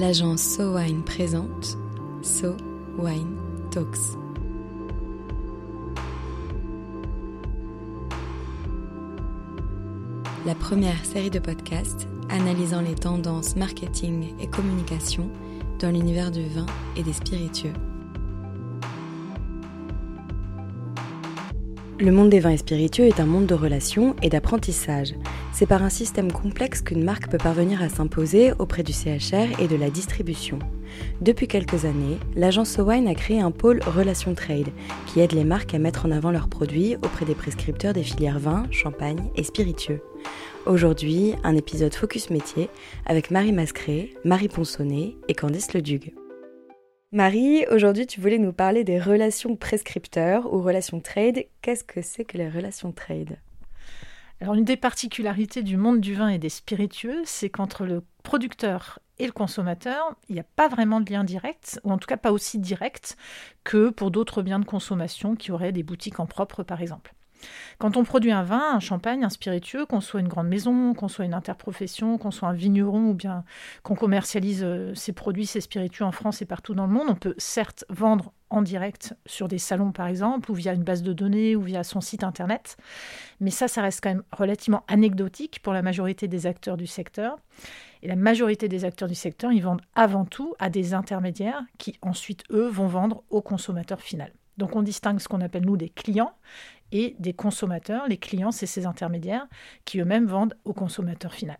l'agence So Wine présente So Wine Talks. La première série de podcasts analysant les tendances marketing et communication dans l'univers du vin et des spiritueux. Le monde des vins et spiritueux est un monde de relations et d'apprentissage. C'est par un système complexe qu'une marque peut parvenir à s'imposer auprès du CHR et de la distribution. Depuis quelques années, l'agence Sowine a créé un pôle Relations Trade qui aide les marques à mettre en avant leurs produits auprès des prescripteurs des filières vin, champagne et spiritueux. Aujourd'hui, un épisode Focus Métier avec Marie Mascré, Marie Ponsonnet et Candice Leduc. Marie, aujourd'hui tu voulais nous parler des relations prescripteurs ou relations trade. Qu'est-ce que c'est que les relations trade? Alors une des particularités du monde du vin et des spiritueux, c'est qu'entre le producteur et le consommateur, il n'y a pas vraiment de lien direct, ou en tout cas pas aussi direct que pour d'autres biens de consommation qui auraient des boutiques en propre par exemple. Quand on produit un vin, un champagne, un spiritueux, qu'on soit une grande maison, qu'on soit une interprofession, qu'on soit un vigneron ou bien qu'on commercialise euh, ses produits, ses spiritueux en France et partout dans le monde, on peut certes vendre en direct sur des salons par exemple, ou via une base de données, ou via son site internet. Mais ça, ça reste quand même relativement anecdotique pour la majorité des acteurs du secteur. Et la majorité des acteurs du secteur, ils vendent avant tout à des intermédiaires qui ensuite, eux, vont vendre au consommateur final. Donc on distingue ce qu'on appelle nous des clients et des consommateurs. Les clients, c'est ces intermédiaires qui eux-mêmes vendent au consommateur final.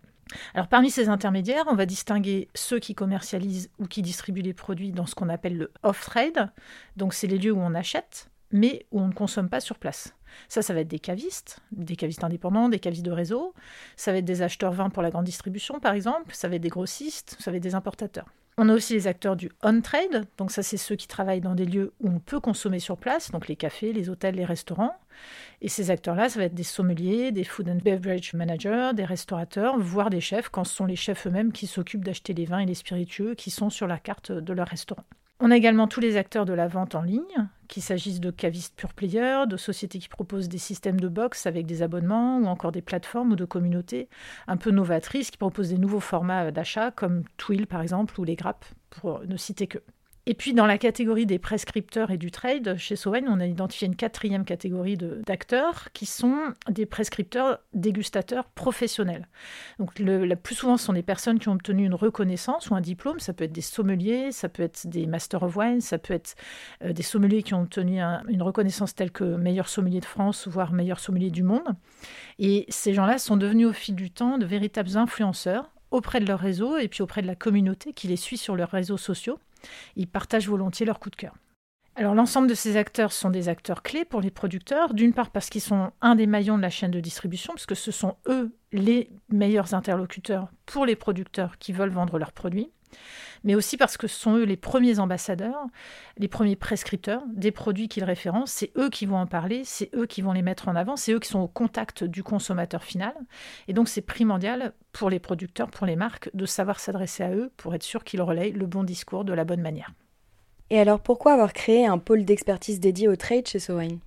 Alors parmi ces intermédiaires, on va distinguer ceux qui commercialisent ou qui distribuent les produits dans ce qu'on appelle le off-trade. Donc c'est les lieux où on achète, mais où on ne consomme pas sur place. Ça, ça va être des cavistes, des cavistes indépendants, des cavistes de réseau. Ça va être des acheteurs vins pour la grande distribution, par exemple. Ça va être des grossistes, ça va être des importateurs. On a aussi les acteurs du on-trade, donc ça c'est ceux qui travaillent dans des lieux où on peut consommer sur place, donc les cafés, les hôtels, les restaurants. Et ces acteurs-là, ça va être des sommeliers, des food and beverage managers, des restaurateurs, voire des chefs, quand ce sont les chefs eux-mêmes qui s'occupent d'acheter les vins et les spiritueux qui sont sur la carte de leur restaurant. On a également tous les acteurs de la vente en ligne, qu'il s'agisse de cavistes pure players, de sociétés qui proposent des systèmes de box avec des abonnements, ou encore des plateformes ou de communautés un peu novatrices qui proposent des nouveaux formats d'achat, comme Twill par exemple, ou les grappes, pour ne citer que. Et puis dans la catégorie des prescripteurs et du trade, chez Sowen, on a identifié une quatrième catégorie d'acteurs qui sont des prescripteurs dégustateurs professionnels. Donc le, plus souvent, ce sont des personnes qui ont obtenu une reconnaissance ou un diplôme. Ça peut être des sommeliers, ça peut être des Master of Wine, ça peut être euh, des sommeliers qui ont obtenu une reconnaissance telle que meilleur sommelier de France, voire meilleur sommelier du monde. Et ces gens-là sont devenus au fil du temps de véritables influenceurs auprès de leur réseau et puis auprès de la communauté qui les suit sur leurs réseaux sociaux. Ils partagent volontiers leur coup de cœur. Alors l'ensemble de ces acteurs sont des acteurs clés pour les producteurs, d'une part parce qu'ils sont un des maillons de la chaîne de distribution, puisque ce sont eux les meilleurs interlocuteurs pour les producteurs qui veulent vendre leurs produits, mais aussi parce que ce sont eux les premiers ambassadeurs, les premiers prescripteurs des produits qu'ils référencent. C'est eux qui vont en parler, c'est eux qui vont les mettre en avant, c'est eux qui sont au contact du consommateur final. Et donc c'est primordial pour les producteurs, pour les marques, de savoir s'adresser à eux pour être sûr qu'ils relayent le bon discours de la bonne manière. Et alors pourquoi avoir créé un pôle d'expertise dédié au trade chez Sowine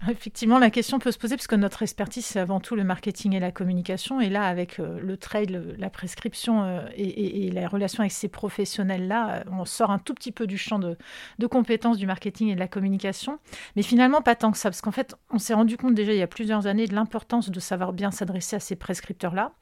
Effectivement, la question peut se poser parce que notre expertise, c'est avant tout le marketing et la communication. Et là, avec euh, le trade, la prescription euh, et, la relation avec ces professionnels-là, euh, on sort un tout petit peu du champ de, de, compétences du marketing et de la communication. Mais finalement, pas tant que ça, parce qu'en fait, on s'est rendu compte déjà il y a plusieurs années de l'importance de savoir bien s'adresser à ces prescripteurs-là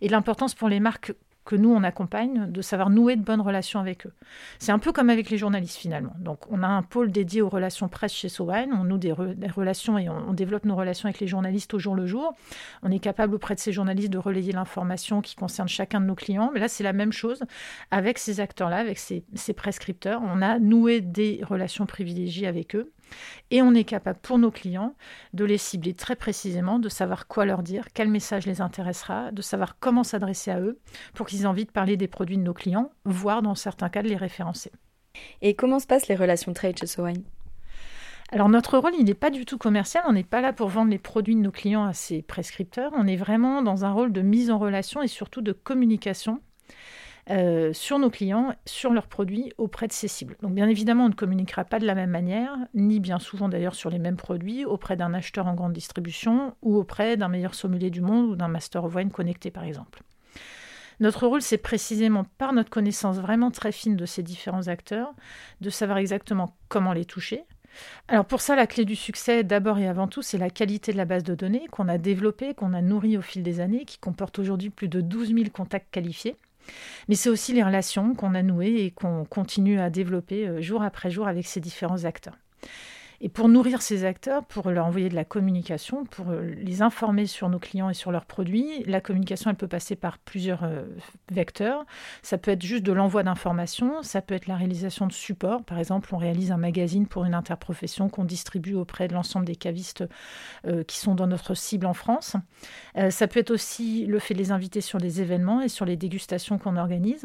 et l'importance pour les marques nous, on accompagne, de savoir nouer de bonnes relations avec eux. C'est un peu comme avec les journalistes finalement. Donc on a un pôle dédié aux relations presse chez Sowine, on noue des, relations et on, développe nos relations avec les journalistes au jour le jour. On est capable auprès de ces journalistes de relayer l'information qui concerne chacun de nos clients. Mais là, c'est la même chose avec ces acteurs-là, avec ces prescripteurs. On a noué des relations privilégiées avec eux. Et on est capable pour nos clients de les cibler très précisément, de savoir quoi leur dire, quel message les intéressera, de savoir comment s'adresser à eux pour qu'ils aient envie de parler des produits de nos clients, voire dans certains cas de les référencer. Et comment se passent les relations trade chez Sowine? Alors notre rôle, il n'est pas du tout commercial, on n'est pas là pour vendre les produits de nos clients à ces prescripteurs, on est vraiment dans un rôle de mise en relation et surtout de communication euh, sur nos clients, sur leurs produits auprès de ces cibles. Donc bien évidemment, on ne communiquera pas de la même manière, ni bien souvent d'ailleurs sur les mêmes produits, auprès d'un acheteur en grande distribution ou auprès d'un meilleur sommelier du monde ou d'un master of wine connecté par exemple. Notre rôle, c'est précisément par notre connaissance vraiment très fine de ces différents acteurs, de savoir exactement comment les toucher. Alors pour ça, la clé du succès, d'abord et avant tout, c'est la qualité de la base de données qu'on a développée, qu'on a nourrie au fil des années, qui comporte aujourd'hui plus de 12 000 contacts qualifiés. Mais c'est aussi les relations qu'on a nouées et qu'on continue à développer euh, jour après jour avec ces différents acteurs. Et pour nourrir ces acteurs, pour leur envoyer de la communication, pour euh, les informer sur nos clients et sur leurs produits, la communication, elle peut passer par plusieurs euh, vecteurs. Ça peut être juste de l'envoi d'informations, ça peut être la réalisation de supports. Par exemple, on réalise un magazine pour une interprofession qu'on distribue auprès de l'ensemble des cavistes euh, qui sont dans notre cible en France. ça peut être aussi le fait de les inviter sur des événements et sur les dégustations qu'on organise,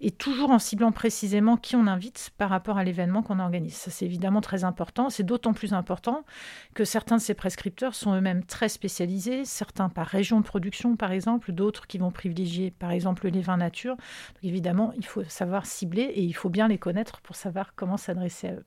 et toujours en ciblant précisément qui on invite par rapport à l'événement qu'on organise. Ça, c'est évidemment très important. C'est d'autant plus important que certains de ces prescripteurs sont eux-mêmes très spécialisés, certains par région de production par exemple, d'autres qui vont privilégier par exemple les vins nature. Évidemment, il faut savoir cibler et il faut bien les connaître pour savoir comment s'adresser à eux.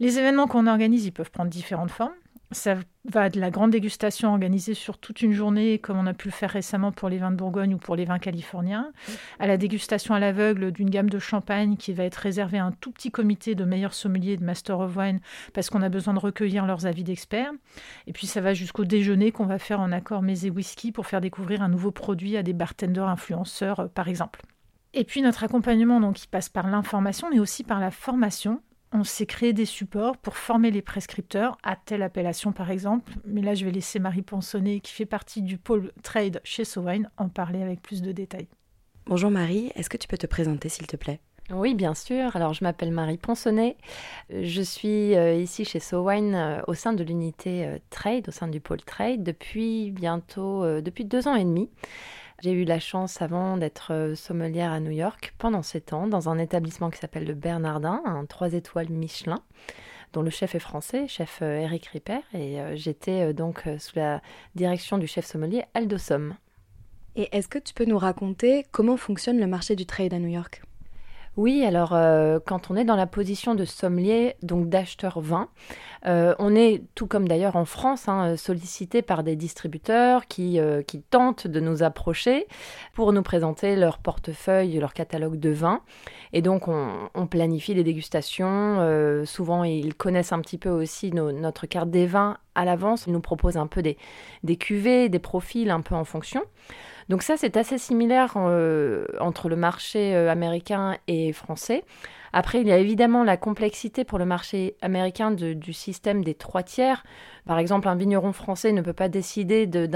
Les événements qu'on organise, ils peuvent prendre différentes formes. Ça va de la grande dégustation organisée sur toute une journée, comme on a pu le faire récemment pour les vins de Bourgogne ou pour les vins californiens, à la dégustation à l'aveugle d'une gamme de champagne qui va être réservée à un tout petit comité de meilleurs sommeliers de Master of Wine, parce qu'on a besoin de recueillir leurs avis d'experts. Et puis ça va jusqu'au déjeuner qu'on va faire en accord mets et whisky pour faire découvrir un nouveau produit à des bartenders influenceurs, euh, par exemple. Et puis notre accompagnement, donc, il passe par l'information, mais aussi par la formation on s'est créé des supports pour former les prescripteurs à telle appellation par exemple. Mais là, je vais laisser Marie Ponsonnet, qui fait partie du pôle trade chez Sowine, en parler avec plus de détails. Bonjour Marie, est-ce que tu peux te présenter s'il te plaît? Oui, bien sûr. Alors, je m'appelle Marie Ponsonnet. Je suis euh, ici chez Sowine euh, au sein de l'unité euh, Trade, au sein du pôle Trade, depuis bientôt, depuis deux ans et demi. J'ai eu la chance avant d'être euh, sommelière à New York pendant sept ans dans un établissement qui s'appelle le Bernardin, un trois étoiles Michelin dont le chef est français, chef Eric euh, Ripper, et euh, j'étais donc sous la direction du chef sommelier Aldo Somme. Et est-ce que tu peux nous raconter comment fonctionne le marché du trade à New York? Oui, alors euh, quand on est dans la position de sommelier, donc d'acheteur vin, euh, on est, tout comme d'ailleurs en France, hein, sollicité par des distributeurs qui, euh, qui, tentent de nous approcher pour nous présenter leur portefeuille, leur catalogue de vins. Et donc on, planifie des dégustations. souvent, ils connaissent un petit peu aussi notre carte des vins à l'avance. Ils nous proposent un peu des, des cuvées, des profils un peu en fonction. Donc ça, c'est assez similaire euh, entre le marché euh, américain et français. Après, il y a évidemment la complexité pour le marché américain du système des trois tiers. Par exemple, un vigneron français ne peut pas décider de,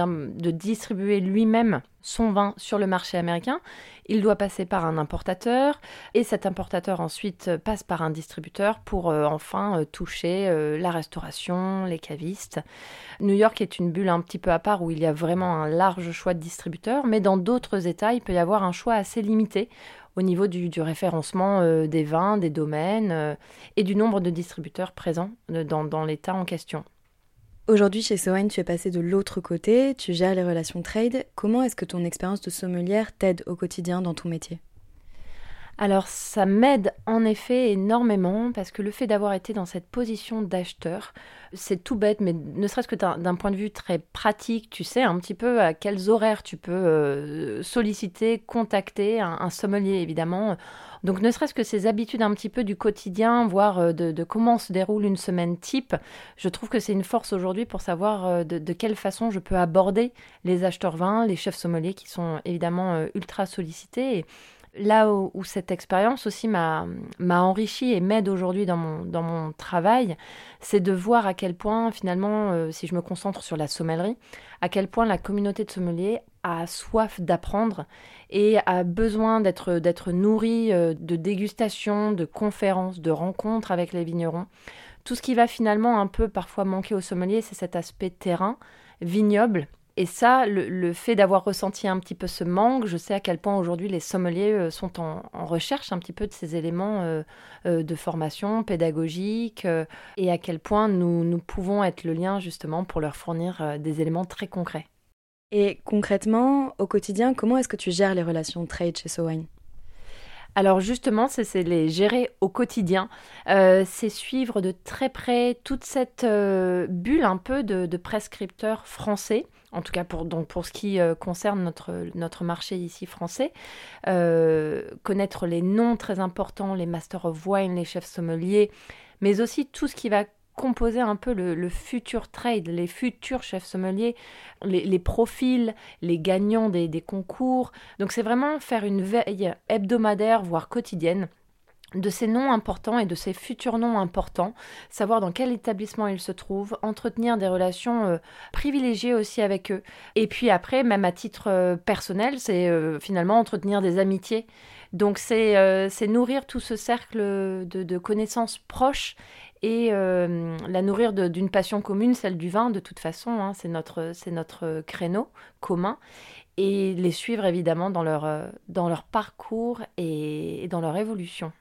distribuer lui-même son vin sur le marché américain. Il doit passer par un importateur et cet importateur ensuite passe par un distributeur pour euh, enfin euh, toucher euh, la restauration, les cavistes. New York est une bulle un petit peu à part où il y a vraiment un large choix de distributeurs, mais dans d'autres États, il peut y avoir un choix assez limité au niveau du, référencement euh, des vins, des domaines euh, et du nombre de distributeurs présents euh, dans, l'État en question. Aujourd'hui, chez Sowine, tu es passé de l'autre côté, tu gères les relations trade. Comment est-ce que ton expérience de sommelière t'aide au quotidien dans ton métier? Alors ça m'aide en effet énormément parce que le fait d'avoir été dans cette position d'acheteur, c'est tout bête, mais ne serait-ce que d'un point de vue très pratique, tu sais un petit peu à quels horaires tu peux euh, solliciter, contacter un, sommelier évidemment. Donc ne serait-ce que ces habitudes un petit peu du quotidien, voire euh, de, comment se déroule une semaine type, je trouve que c'est une force aujourd'hui pour savoir euh, de, quelle façon je peux aborder les acheteurs vins, les chefs sommeliers qui sont évidemment ultra sollicités là où, cette expérience aussi m'a enrichi et m'aide aujourd'hui dans mon, dans mon travail, c'est de voir à quel point finalement, euh, si je me concentre sur la sommellerie, à quel point la communauté de sommeliers a soif d'apprendre et a besoin d'être nourrie euh, de dégustations, de conférences, de rencontres avec les vignerons. Tout ce qui va finalement un peu parfois manquer aux sommeliers, c'est cet aspect terrain, vignoble, et ça, le, fait d'avoir ressenti un petit peu ce manque, je sais à quel point aujourd'hui les sommeliers euh, sont en, recherche un petit peu de ces éléments euh, euh, de formation pédagogique et à quel point nous, nous pouvons être le lien justement pour leur fournir des éléments très concrets. Et concrètement, au quotidien, comment est-ce que tu gères les relations trade chez Sowine? Alors justement, c'est les gérer au quotidien, c'est suivre de très près toute cette bulle un peu de prescripteurs français en tout cas pour, donc pour ce qui euh, concerne notre, notre marché ici français, euh, connaître les noms très importants, les Masters of Wine, les chefs sommeliers, mais aussi tout ce qui va composer un peu le, futur trade, les futurs chefs sommeliers, les, profils, les gagnants des, des concours. Donc c'est vraiment faire une veille hebdomadaire, voire quotidienne de ces noms importants et de ces futurs noms importants, savoir dans quel établissement ils se trouvent, entretenir des relations euh, privilégiées aussi avec eux. Et puis après, même à titre euh, personnel, c'est euh, finalement entretenir des amitiés. Donc c'est nourrir tout ce cercle de, connaissances proches et la nourrir d'une passion commune, celle du vin de toute façon, hein. c'est notre, notre créneau commun et les suivre évidemment dans leur, dans leur parcours et dans leur évolution.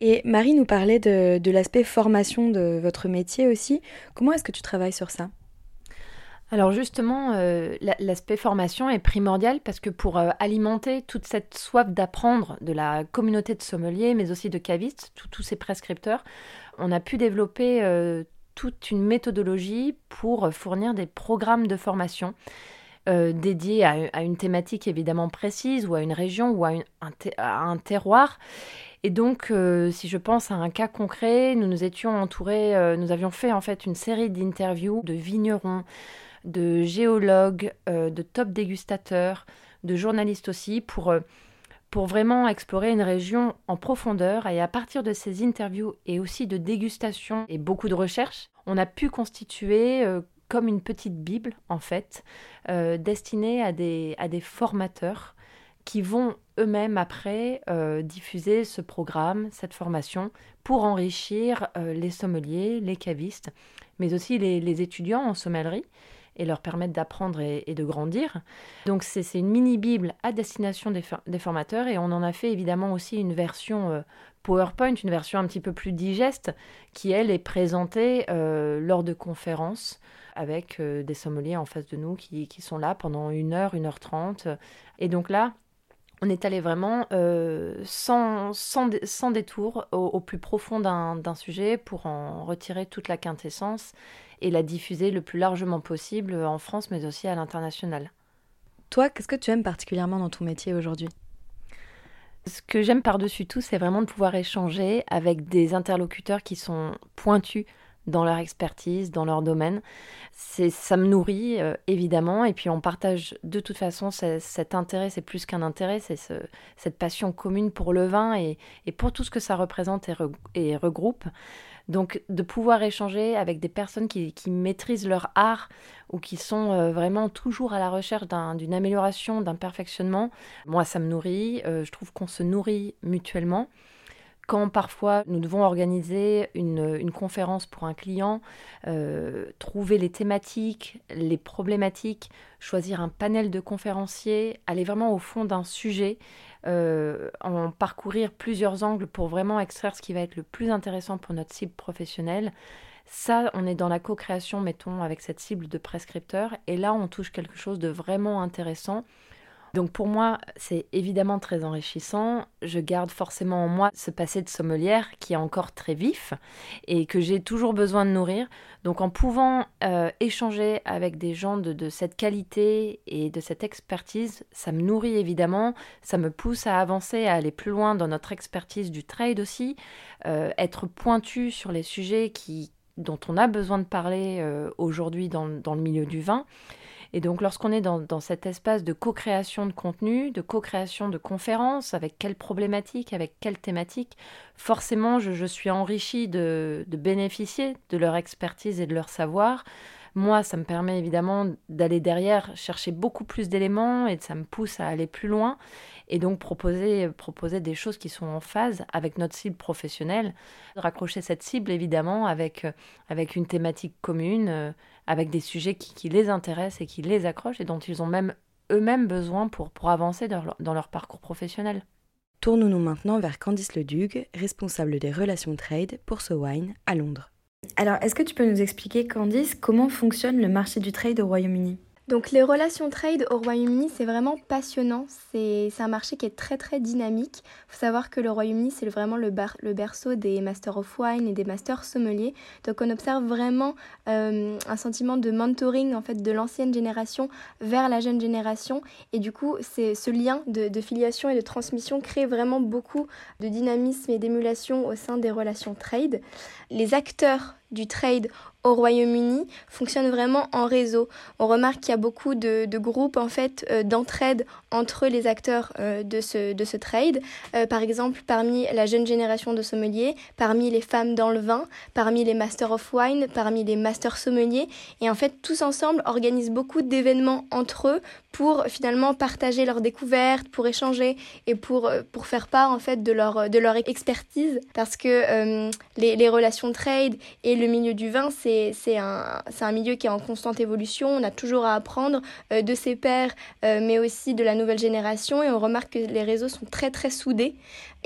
Et Marie nous parlait de, l'aspect formation de votre métier aussi. Comment est-ce que tu travailles sur ça? Alors justement, euh, l'aspect formation est primordial parce que pour euh, alimenter toute cette soif d'apprendre de la communauté de sommeliers, mais aussi de cavistes, tous ces prescripteurs, on a pu développer euh, toute une méthodologie pour fournir des programmes de formation dédiés à, une thématique évidemment précise ou à une région ou à un terroir. Et donc, euh, si je pense à un cas concret, nous nous étions entourés, euh, nous avions fait en fait une série d'interviews de vignerons, de géologues, euh, de top dégustateurs, de journalistes aussi, pour, pour vraiment explorer une région en profondeur. Et à partir de ces interviews et aussi de dégustations et beaucoup de recherches, on a pu constituer comme une petite Bible, en fait, destinée à des, à des formateurs qui vont eux-mêmes après euh, diffuser ce programme, cette formation, pour enrichir euh, les sommeliers, les cavistes, mais aussi les, étudiants en sommellerie et leur permettre d'apprendre et, de grandir. Donc c'est une mini-bible à destination des, formateurs et on en a fait évidemment aussi une version euh, PowerPoint, une version un petit peu plus digeste, qui elle est présentée lors de conférences avec des sommeliers en face de nous qui, qui, sont là pendant une heure, une heure trente. Et donc là, on est allé vraiment euh, sans, sans, détour au, plus profond d'un sujet pour en retirer toute la quintessence et la diffuser le plus largement possible en France mais aussi à l'international. Toi, qu'est-ce que tu aimes particulièrement dans ton métier aujourd'hui? Ce que j'aime par-dessus tout, c'est vraiment de pouvoir échanger avec des interlocuteurs qui sont pointus dans leur expertise, dans leur domaine. C'est, ça me nourrit euh, évidemment, et puis on partage de toute façon cet intérêt, c'est plus qu'un intérêt, c'est cette passion commune pour le vin et, pour tout ce que ça représente et, regroupe. Donc de pouvoir échanger avec des personnes qui, maîtrisent leur art ou qui sont euh, vraiment toujours à la recherche d'une amélioration, d'un perfectionnement, moi ça me nourrit, euh, je trouve qu'on se nourrit mutuellement quand parfois nous devons organiser une, conférence pour un client, euh, trouver les thématiques, les problématiques, choisir un panel de conférenciers, aller vraiment au fond d'un sujet, euh, en parcourir plusieurs angles pour vraiment extraire ce qui va être le plus intéressant pour notre cible professionnelle. Ça, on est dans la co-création, mettons, avec cette cible de prescripteur. Et là, on touche quelque chose de vraiment intéressant donc pour moi, c'est évidemment très enrichissant. Je garde forcément en moi ce passé de sommelière qui est encore très vif et que j'ai toujours besoin de nourrir. Donc en pouvant euh, échanger avec des gens de, cette qualité et de cette expertise, ça me nourrit évidemment, ça me pousse à avancer, à aller plus loin dans notre expertise du trade aussi, euh, être pointu sur les sujets qui, dont on a besoin de parler euh, aujourd'hui dans, dans le milieu du vin. Et donc lorsqu'on est dans, cet espace de co-création de contenu, de co-création de conférences, avec quelle problématique, avec quelle thématique, forcément je, suis enrichie de, bénéficier de leur expertise et de leur savoir. Moi, ça me permet évidemment d'aller derrière chercher beaucoup plus d'éléments et ça me pousse à aller plus loin et donc proposer, proposer des choses qui sont en phase avec notre cible professionnelle, raccrocher cette cible évidemment avec, avec une thématique commune, euh, avec des sujets qui, les intéressent et qui les accrochent et dont ils ont même eux-mêmes besoin pour, pour avancer dans leur, dans leur parcours professionnel. Tournons-nous maintenant vers Candice Leduc, responsable des relations trade pour So Wine à Londres. Alors, est-ce que tu peux nous expliquer, Candice, comment fonctionne le marché du trade au Royaume-Uni? Donc les relations trade au Royaume-Uni, c'est vraiment passionnant. C'est un marché qui est très très dynamique. Il faut savoir que le Royaume-Uni, c'est vraiment le, le, berceau des Masters of Wine et des Masters sommeliers. Donc on observe vraiment euh, un sentiment de mentoring en fait de l'ancienne génération vers la jeune génération. Et du coup, c'est ce lien de, de, filiation et de transmission crée vraiment beaucoup de dynamisme et d'émulation au sein des relations trade. Les acteurs du trade au Royaume-Uni fonctionne vraiment en réseau. On remarque qu'il y a beaucoup de, groupes en fait euh, d'entraide entre les acteurs euh, de, ce, de ce trade. Euh, par exemple, parmi la jeune génération de sommeliers, parmi les femmes dans le vin, parmi les Masters of Wine, parmi les Masters sommeliers. Et en fait, tous ensemble organisent beaucoup d'événements entre eux pour finalement partager leurs découvertes, pour échanger et pour, pour faire part en fait de leur, de leur expertise. Parce que les, les relations trade et le milieu du vin, c'est un, un, milieu qui est en constante évolution. On a toujours à apprendre euh, de ses pairs, euh, mais aussi de la nouvelle génération. Et on remarque que les réseaux sont très très soudés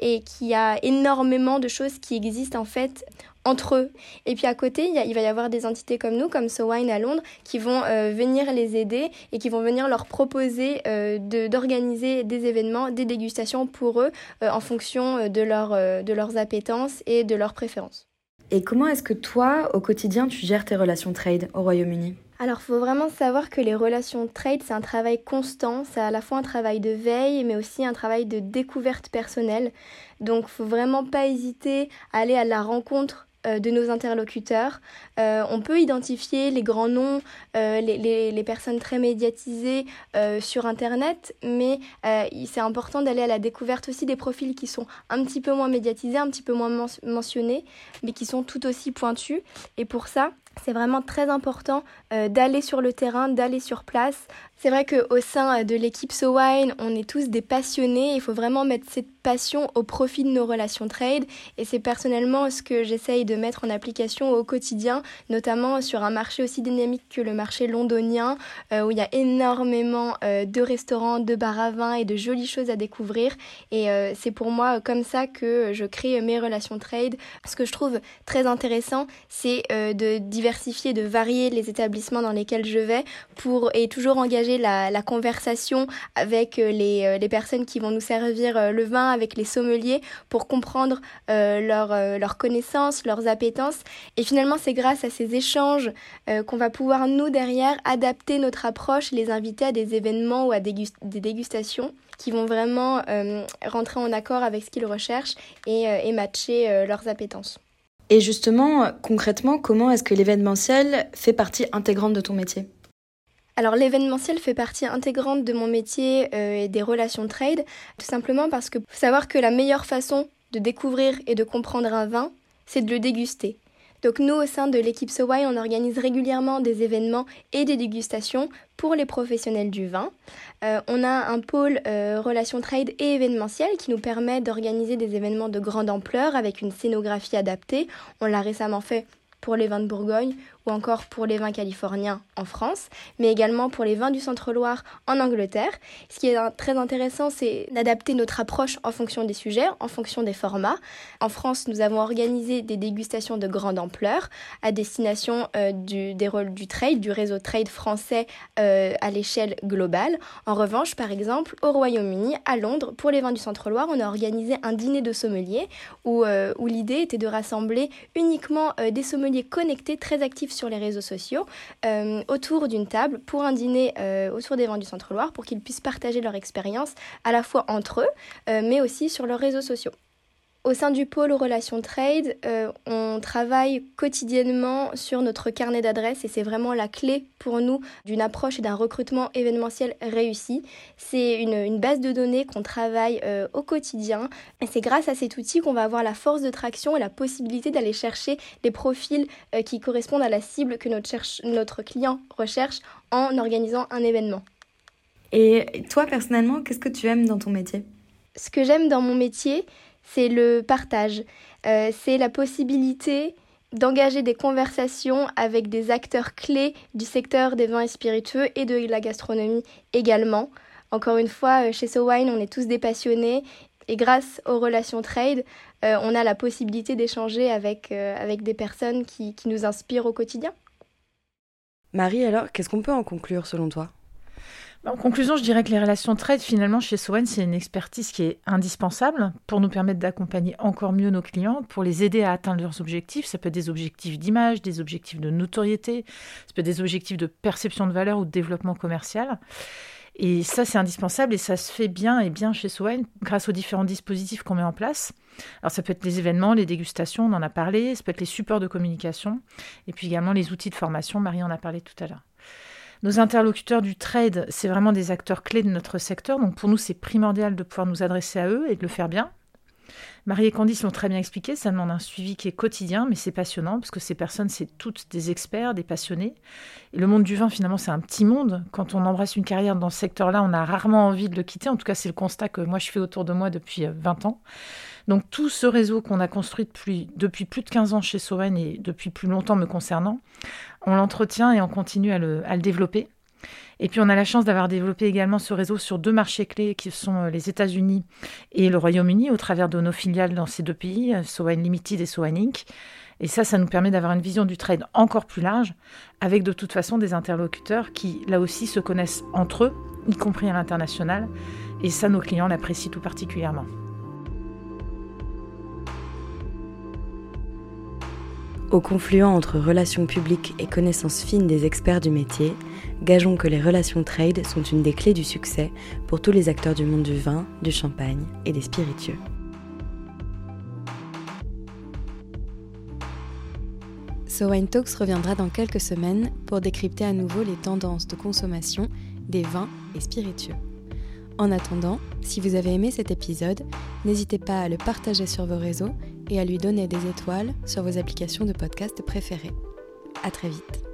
et qu'il y a énormément de choses qui existent en fait entre eux. Et puis à côté, il, va y avoir des entités comme nous, comme So Wine à Londres, qui vont euh, venir les aider et qui vont venir leur proposer d'organiser des événements, des dégustations pour eux en fonction de, leur, de leurs appétences et de leurs préférences. Et comment est-ce que toi, au quotidien, tu gères tes relations trade au Royaume-Uni? Alors, il faut vraiment savoir que les relations trade, c'est un travail constant. C'est à la fois un travail de veille, mais aussi un travail de découverte personnelle. Donc, faut vraiment pas hésiter à aller à la rencontre euh, de nos interlocuteurs. Euh, on peut identifier les grands noms, euh, les, personnes très médiatisées sur Internet, mais c'est important d'aller à la découverte aussi des profils qui sont un petit peu moins médiatisés, un petit peu moins mentionnés, mais qui sont tout aussi pointus. Et pour ça, c'est vraiment très important d'aller sur le terrain, d'aller sur place, c'est vrai qu'au sein de l'équipe So Wine, on est tous des passionnés. Il faut vraiment mettre cette passion au profit de nos relations trade. Et c'est personnellement ce que j'essaye de mettre en application au quotidien, notamment sur un marché aussi dynamique que le marché londonien, euh, où il y a énormément euh, de restaurants, de bars à vin et de jolies choses à découvrir. Et euh, c'est pour moi comme ça que je crée mes relations trade. Ce que je trouve très intéressant, c'est de diversifier, de varier les établissements dans lesquels je vais pour et toujours engager la, conversation avec euh, euh, les, personnes qui vont nous servir euh, le vin, avec les sommeliers, pour comprendre leurs connaissances, leurs appétences. Et finalement, c'est grâce à ces échanges qu'on va pouvoir, nous, derrière, adapter notre approche, les inviter à des événements ou à des, dégustations qui vont vraiment rentrer en accord avec ce qu'ils recherchent et, et matcher leurs appétences. Et justement, concrètement, comment est-ce que l'événementiel fait partie intégrante de ton métier? Alors l'événementiel fait partie intégrante de mon métier euh, et des relations trade, tout simplement parce que faut savoir que la meilleure façon de découvrir et de comprendre un vin, c'est de le déguster. Donc nous, au sein de l'équipe Sowai, on organise régulièrement des événements et des dégustations pour les professionnels du vin. Euh, on a un pôle euh, relations trade et événementiel qui nous permet d'organiser des événements de grande ampleur avec une scénographie adaptée. On l'a récemment fait pour les vins de Bourgogne ou encore pour les vins californiens en France, mais également pour les vins du Centre-Loire en Angleterre. Ce qui est très intéressant, c'est d'adapter notre approche en fonction des sujets, en fonction des formats. En France, nous avons organisé des dégustations de grande ampleur à destination euh, des rôles du trade, du réseau trade français euh, à l'échelle globale. En revanche, par exemple, au Royaume-Uni, à Londres, pour les vins du Centre-Loire, on a organisé un dîner de sommeliers où, euh, où l'idée était de rassembler uniquement des sommeliers connectés, très actifs sur les réseaux sociaux euh, autour d'une table pour un dîner euh, autour des vents du Centre-Loire pour qu'ils puissent partager leur expérience à la fois entre eux, euh, mais aussi sur leurs réseaux sociaux. Au sein du pôle relations trade, euh, on travaille quotidiennement sur notre carnet d'adresses et c'est vraiment la clé pour nous d'une approche et d'un recrutement événementiel réussi. C'est une, base de données qu'on travaille euh, au quotidien et c'est grâce à cet outil qu'on va avoir la force de traction et la possibilité d'aller chercher les profils euh, qui correspondent à la cible que notre, notre client recherche en organisant un événement. Et toi personnellement, qu'est-ce que tu aimes dans ton métier? Ce que j'aime dans mon métier, c'est le partage, euh, c'est la possibilité d'engager des conversations avec des acteurs clés du secteur des vins et spiritueux et de la gastronomie également. Encore une fois, euh, chez So Wine, on est tous des passionnés et grâce aux relations trade, euh, on a la possibilité d'échanger avec, avec des personnes qui nous inspirent au quotidien. Marie, alors, qu'est-ce qu'on peut en conclure selon toi? En conclusion, je dirais que les relations trade, finalement, chez Sowen, c'est une expertise qui est indispensable pour nous permettre d'accompagner encore mieux nos clients, pour les aider à atteindre leurs objectifs. Ça peut être des objectifs d'image, des objectifs de notoriété, ça peut être des objectifs de perception de valeur ou de développement commercial. Et ça, c'est indispensable et ça se fait bien et bien chez Sowen grâce aux différents dispositifs qu'on met en place. Alors, ça peut être les événements, les dégustations, on en a parlé, ça peut être les supports de communication et puis également les outils de formation. Marie en a parlé tout à l'heure. Nos interlocuteurs du trade, c'est vraiment des acteurs clés de notre secteur, donc pour nous, c'est primordial de pouvoir nous adresser à eux et de le faire bien. Marie et Candice l'ont très bien expliqué, ça demande un suivi qui est quotidien, mais c'est passionnant parce que ces personnes, c'est toutes des experts, des passionnés. Et le monde du vin, finalement, c'est un petit monde. Quand on embrasse une carrière dans ce secteur-là, on a rarement envie de le quitter. En tout cas, c'est le constat que moi, je fais autour de moi depuis 20 euh, ans. Donc tout ce réseau qu'on a construit depuis, plus de 15 ans chez Sowen et depuis plus longtemps me concernant, on l'entretient et on continue à le, développer. Et puis on a la chance d'avoir développé également ce réseau sur deux marchés clés qui sont euh, les États-Unis et le Royaume-Uni au travers de nos filiales dans ces deux pays, euh, Sowen Limited et Sowen Inc. Et ça, ça nous permet d'avoir une vision du trade encore plus large, avec de toute façon des interlocuteurs qui, là aussi, se connaissent entre eux, y compris à l'international. Et ça, nos clients l'apprécient tout particulièrement. Au confluent entre relations publiques et connaissances fines des experts du métier, gageons que les relations trade sont une des clés du succès pour tous les acteurs du monde du vin, du champagne et des spiritueux. So Wine Talks reviendra dans quelques semaines pour décrypter à nouveau les tendances de consommation des vins et spiritueux. En attendant, si vous avez aimé cet épisode, n'hésitez pas à le partager sur vos réseaux et à lui donner des étoiles sur vos applications de podcast préférées. À très vite.